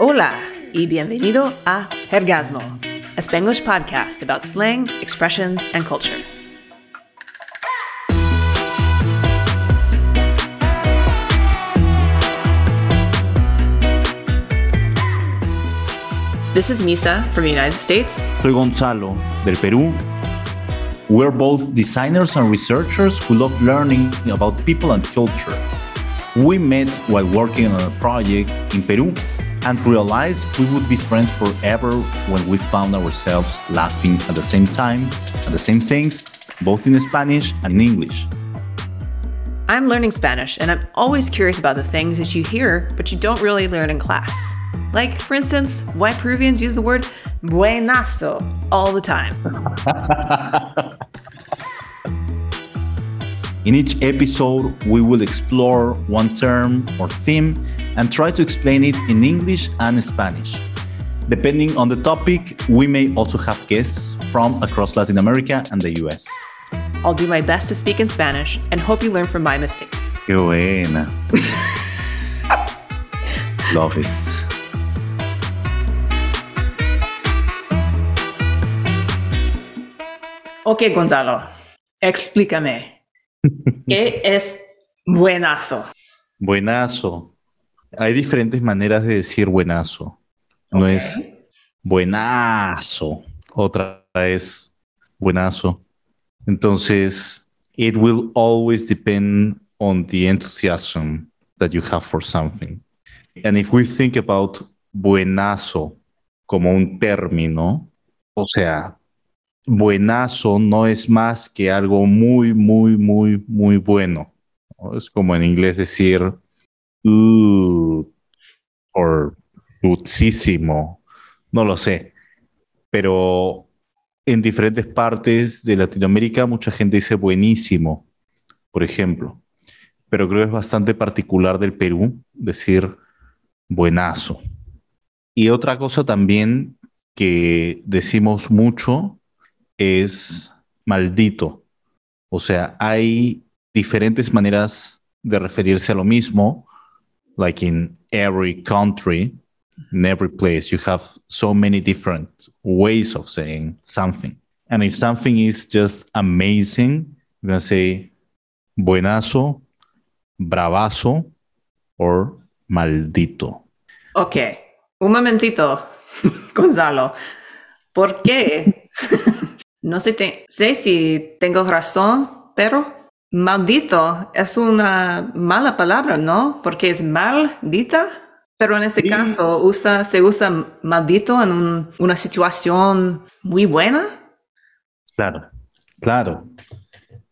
Hola y bienvenido a Hergasmo, a Spanglish podcast about slang, expressions, and culture. This is Misa from the United States. Soy Gonzalo, del Perú. We're both designers and researchers who love learning about people and culture. We met while working on a project in Peru and realized we would be friends forever when we found ourselves laughing at the same time at the same things, both in Spanish and in English. I'm learning Spanish, and I'm always curious about the things that you hear but you don't really learn in class. Like, for instance, why Peruvians use the word buenazo all the time. In each episode, we will explore one term or theme and try to explain it in English and Spanish. Depending on the topic, we may also have guests from across Latin America and the US. I'll do my best to speak in Spanish and hope you learn from my mistakes. Qué buena. Love it. Ok, Gonzalo, explícame. ¿Qué es buenazo? Buenazo. Hay diferentes maneras de decir buenazo. No es buenazo. Otra es buenazo. Entonces, it will always depend on the enthusiasm that you have for something. And if we think about buenazo como un término, o sea, buenazo no es más que algo muy, muy, muy, muy bueno. ¿no? Es como en inglés decir good o goodísimo, no lo sé. Pero en diferentes partes de Latinoamérica mucha gente dice buenísimo, por ejemplo. Pero creo que es bastante particular del Perú decir buenazo. Y otra cosa también que decimos mucho es maldito. O sea, hay diferentes maneras de referirse a lo mismo, like in every country, in every place, you have so many different ways of saying something. And if something is just amazing, you're going to say buenazo, bravazo, or maldito. Ok, un momentito, Gonzalo. ¿Por qué? no sé, te- sé si tengo razón, pero maldito es una mala palabra, ¿no? Porque es maldita. Pero en este Sí. caso usa, se usa maldito en un- una situación muy buena. Claro, claro.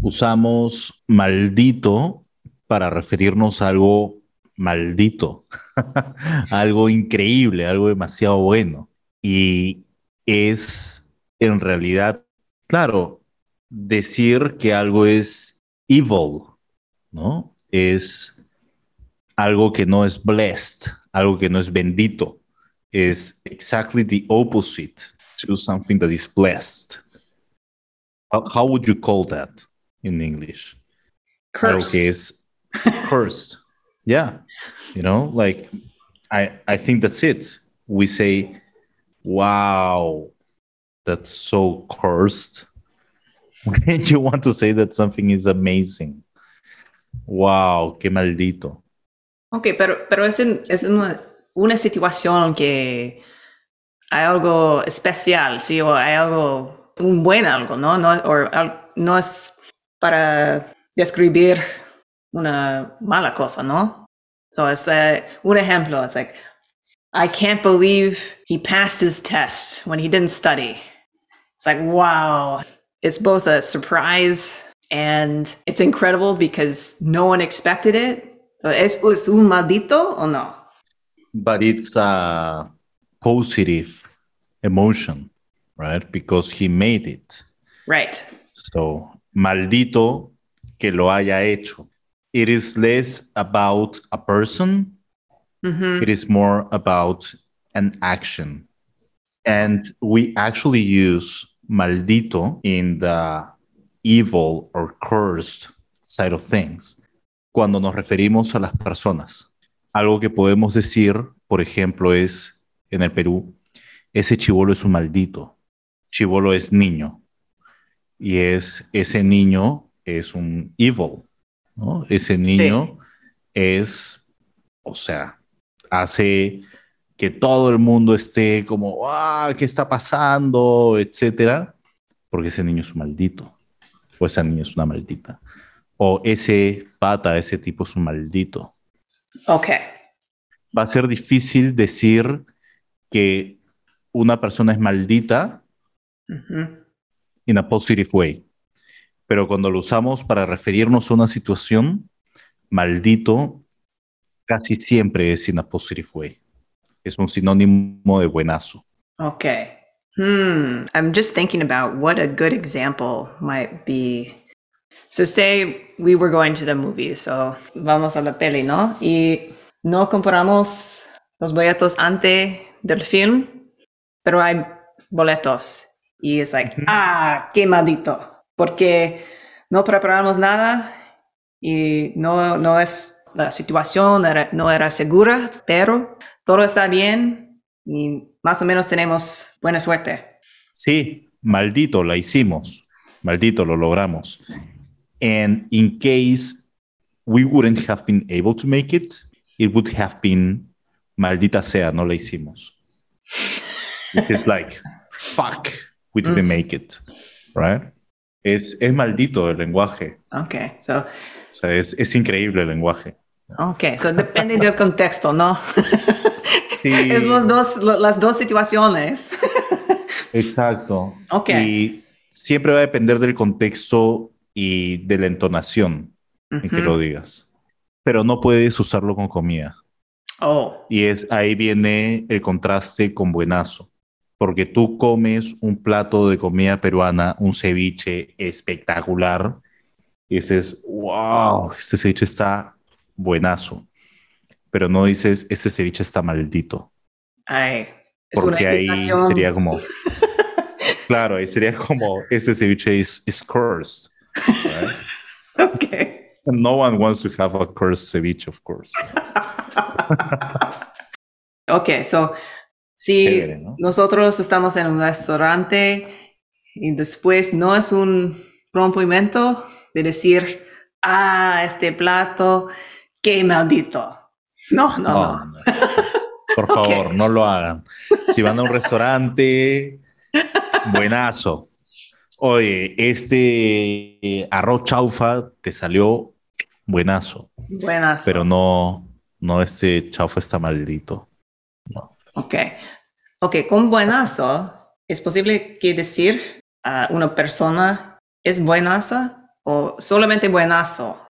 Usamos maldito para referirnos a algo maldito, algo increíble, algo demasiado bueno. Y es en realidad, claro, decir que algo es evil, ¿no? Es algo que no es blessed, algo que no es bendito. Es exactly the opposite to something that is blessed. How, how would you call that in English? Algo Cursed. que es cursed. yeah. You know, like I I think that's it. We say, wow, that's so cursed. When you want to say that something is amazing. Wow, qué maldito. Ok, pero, pero es, en- es una, una situación que hay algo especial, ¿sí? O hay algo, un buen algo, ¿no? No, o al- no es para describir una mala cosa, ¿no? So es eh, un ejemplo. It's like, I can't believe he passed his test when he didn't study. It's like, wow. It's both a surprise and it's incredible because no one expected it. So, ¿Es, es un maldito o no? But it's a positive emotion, right? Because he made it. Right. So, maldito que lo haya hecho. It is less about a person, Mhm. it is more about an action. And we actually use maldito in the evil or cursed side of things cuando nos referimos a las personas. Algo que podemos decir por ejemplo, es en el Perú, ese chivolo es un maldito. Chivolo es niño. Y es ese niño es un evil, ¿no? Ese niño es, o sea, hace que todo el mundo esté como, ah, ¿qué está pasando? etcétera, porque ese niño es un maldito, o esa niña es una maldita, o ese pata, ese tipo es un maldito. Ok. Va a ser difícil decir que una persona es maldita in a positive way. Pero cuando lo usamos para referirnos a una situación, maldito casi siempre es in a positive way. Es un sinónimo de buenazo. Okay. Hmm. I'm just thinking about what a good example might be. So, say we were going to the movies, so vamos a la peli, ¿no? Y no compramos los boletos antes del film, pero hay boletos. Y es like, ah, qué maldito. Porque no preparamos nada y no, no es, la situación era- no era segura, pero todo está bien y más o menos tenemos buena suerte. Sí, maldito, la hicimos. Maldito, lo logramos. And in case we wouldn't have been able to make it, it would have been maldita sea, no la hicimos. It's like, fuck, we didn't make it. Right? Es, es maldito el lenguaje. Okay, so, O sea, es, es increíble el lenguaje. Okay, so depende del contexto, ¿no? Sí, es los dos, lo- las dos situaciones. exacto. Ok. Y siempre va a depender del contexto y de la entonación en que lo digas. Pero no puedes usarlo con comida. Oh, Y es ahí viene el contraste con buenazo. Porque tú comes un plato de comida peruana, un ceviche espectacular, y dices, wow, este ceviche está buenazo. Pero no dices, este ceviche está maldito. ay, es una Porque ahí sería como, claro, ahí sería como, este ceviche is, is cursed. right? Okay. No one wants to have a cursed ceviche, of course. Ok, so si Chévere, ¿no? nosotros estamos en un restaurante y después no es un rompimiento de decir, ah, este plato, qué maldito. No, no, no. no. Por favor, no lo hagan. Si van a un restaurante, buenazo. Oye, este eh, arroz chaufa te salió buenazo, Buenas. pero no, no este chaufa está maldito. No. Ok. Ok, con buenazo, ¿es posible que decir a una persona es buenaza o solamente buenazo?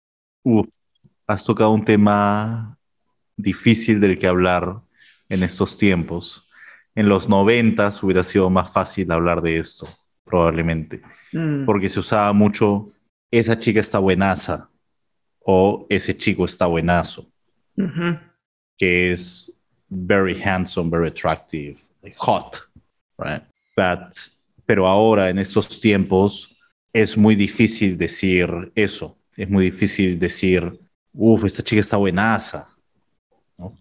Uf, has tocado un tema difícil del que hablar en estos tiempos. En los noventas hubiera sido más fácil hablar de esto, probablemente. Mm, porque se usaba mucho esa chica está buenaza o ese chico está buenazo, que es very handsome, very attractive, like hot, right? But, pero ahora en estos tiempos es muy difícil decir eso, es muy difícil decir, uff, esta chica está buenaza.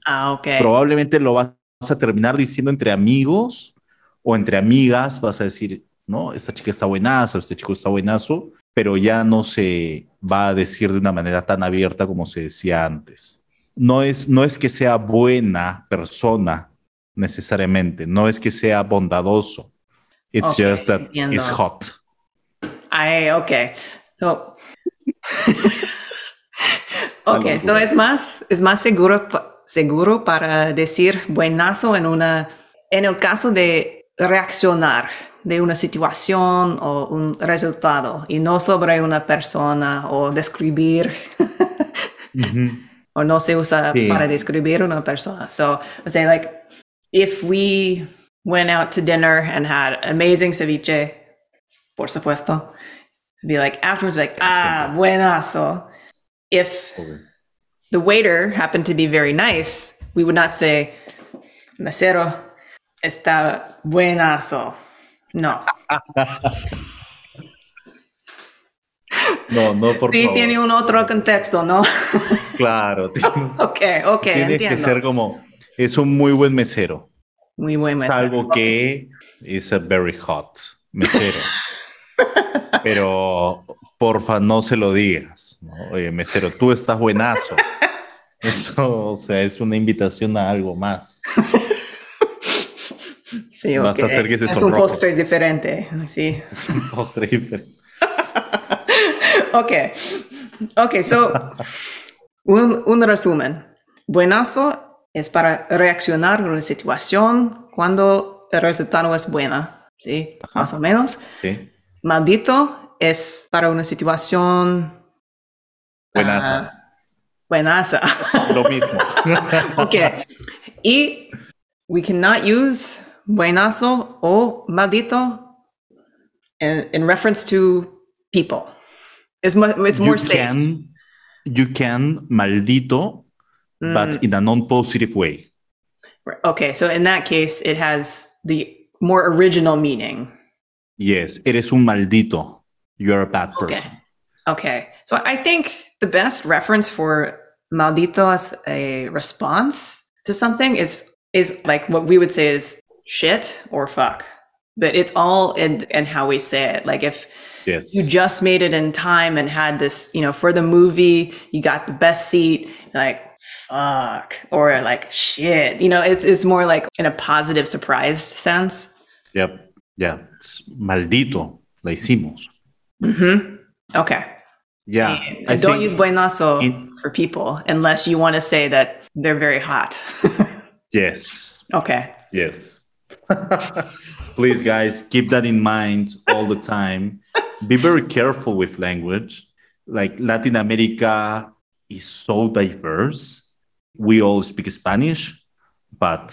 Ah, ok. Probablemente lo vas a terminar diciendo entre amigos o entre amigas, vas a decir, no, esta chica está buenaza, este chico está buenazo, pero ya no se va a decir de una manera tan abierta como se decía antes. No es, no es que sea buena persona necesariamente, no es que sea bondadoso. It's Ok, just that entiendo. it's hot. Ay, ok. So, ok, so es más, es más seguro, seguro para decir buenazo en una, en el caso de reaccionar de una situación o un resultado y no sobre una persona o describir o no se usa Sí. para describir una persona. So, let's say like if we went out to dinner and had amazing ceviche, por supuesto, be like afterwards like ah buenazo. If the waiter happened to be very nice, we would not say mesero está buenazo. No. No, no, por Sí, favor. tiene un otro contexto, ¿no? Claro, tiene- ok, ok, Tienes entiendo. que ser como, es un muy buen mesero. Muy buen mesero. Salvo que es a very hot mesero. Pero porfa, no se lo digas. ¿no? Oye, mesero, tú estás buenazo. Eso, o sea, es una invitación a algo más. Sí, Vas a hacer que se es un postre diferente, sí. Es un postre diferente. Ok, ok, so, un, un resumen. Buenazo es para reaccionar a una situación cuando el resultado es buena, ¿sí? Más o menos. Sí. Maldito es para una situación... Buenaza. ah, buenaza. Lo mismo. ok. Y we cannot use buenazo o maldito in, in reference to people. It's, it's more you safe. can, you can maldito, Mm. but in a non-positive way. Right. Okay, so in that case, it has the more original meaning. Yes, eres un maldito. You're a bad Okay. person. Okay, so I think the best reference for maldito as a response to something is is like what we would say is shit or fuck, but it's all in and how we say it. Like if Yes. you just made it in time and had this, you know, for the movie, you got the best seat, like fuck or like shit. You know, it's it's more like in a positive surprised sense. Yep. Yeah. It's maldito. La hicimos. Hmm Okay. Yeah. And I don't use buenazo in- for people unless you want to say that they're very hot. Yes. okay. Yes. Please, guys, keep that in mind all the time. Be very careful with language. Like Latin America is so diverse. We all speak Spanish, but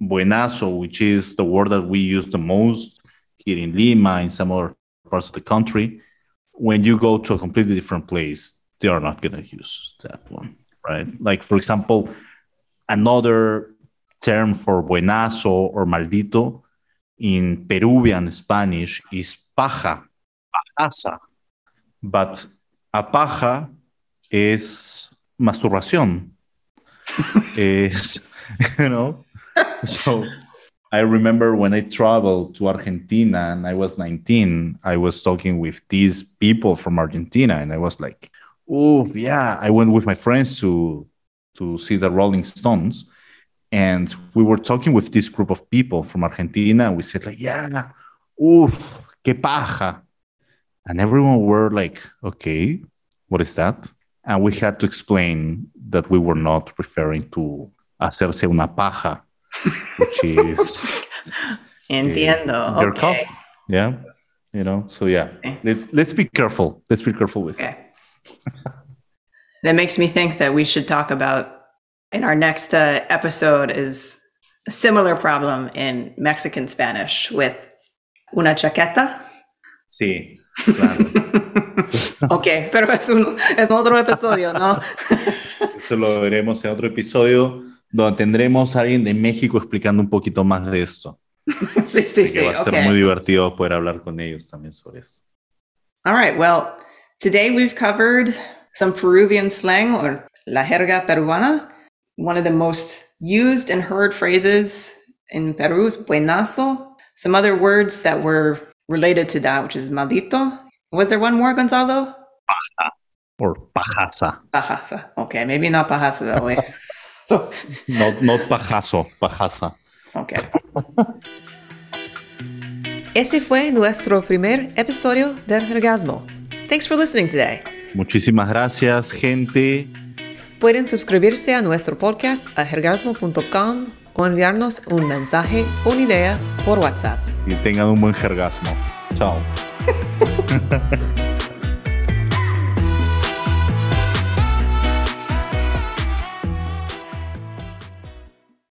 buenazo, which is the word that we use the most here in Lima, in some other parts of the country, when you go to a completely different place, they are not going to use that one, right? Like, for example, another term for buenazo or maldito in Peruvian Spanish is paja, pajaza. But a paja is masturbación. is, you know? So I remember when I traveled to Argentina and I was 19, I was talking with these people from Argentina and I was like, oh, yeah. I went with my friends to, to see the Rolling Stones and we were talking with this group of people from Argentina, and we said like, "Yeah, oof, que paja," and everyone were like, "Okay, what is that?" And we had to explain that we were not referring to hacerse una paja, is Entiendo. your okay. Yeah, you know. So yeah, Okay. let's let's be careful. Let's be careful with. it. Okay. that makes me think that we should talk about in our next uh, episode is a similar problem in Mexican Spanish with una chaqueta. Sí, claro. ok, pero es, un, es otro episodio, ¿no? Eso lo veremos en otro episodio donde tendremos a alguien de México explicando un poquito más de esto. sí, sí, Así sí. que va a ser muy divertido poder hablar con ellos también sobre eso. All right. Well, today we've covered some Peruvian slang or la jerga peruana. One of the most used and heard phrases in Peru is buenazo. Some other words that were related to that, which is maldito. Was there one more, Gonzalo? Or pajaza. Pajaza. Okay, maybe not pajaza that way. so, Not, not pajazo, pajaza. okay. Ese fue nuestro primer episodio del Orgasmo. Thanks for listening today. Muchísimas gracias, gente. Pueden suscribirse a nuestro podcast a jergasmo.com o enviarnos un mensaje o una idea por WhatsApp. Y tengan un buen jergasmo. Chao.